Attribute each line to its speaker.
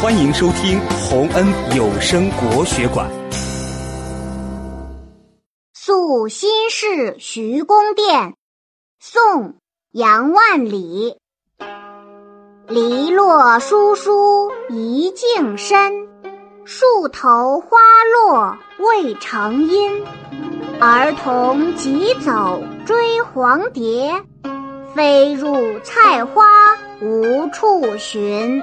Speaker 1: 欢迎收听洪恩有声国学馆。
Speaker 2: 宿新市徐公店宋杨万里。篱落疏疏一径深树头花落未成阴儿童急走追黄蝶飞入菜花无处寻。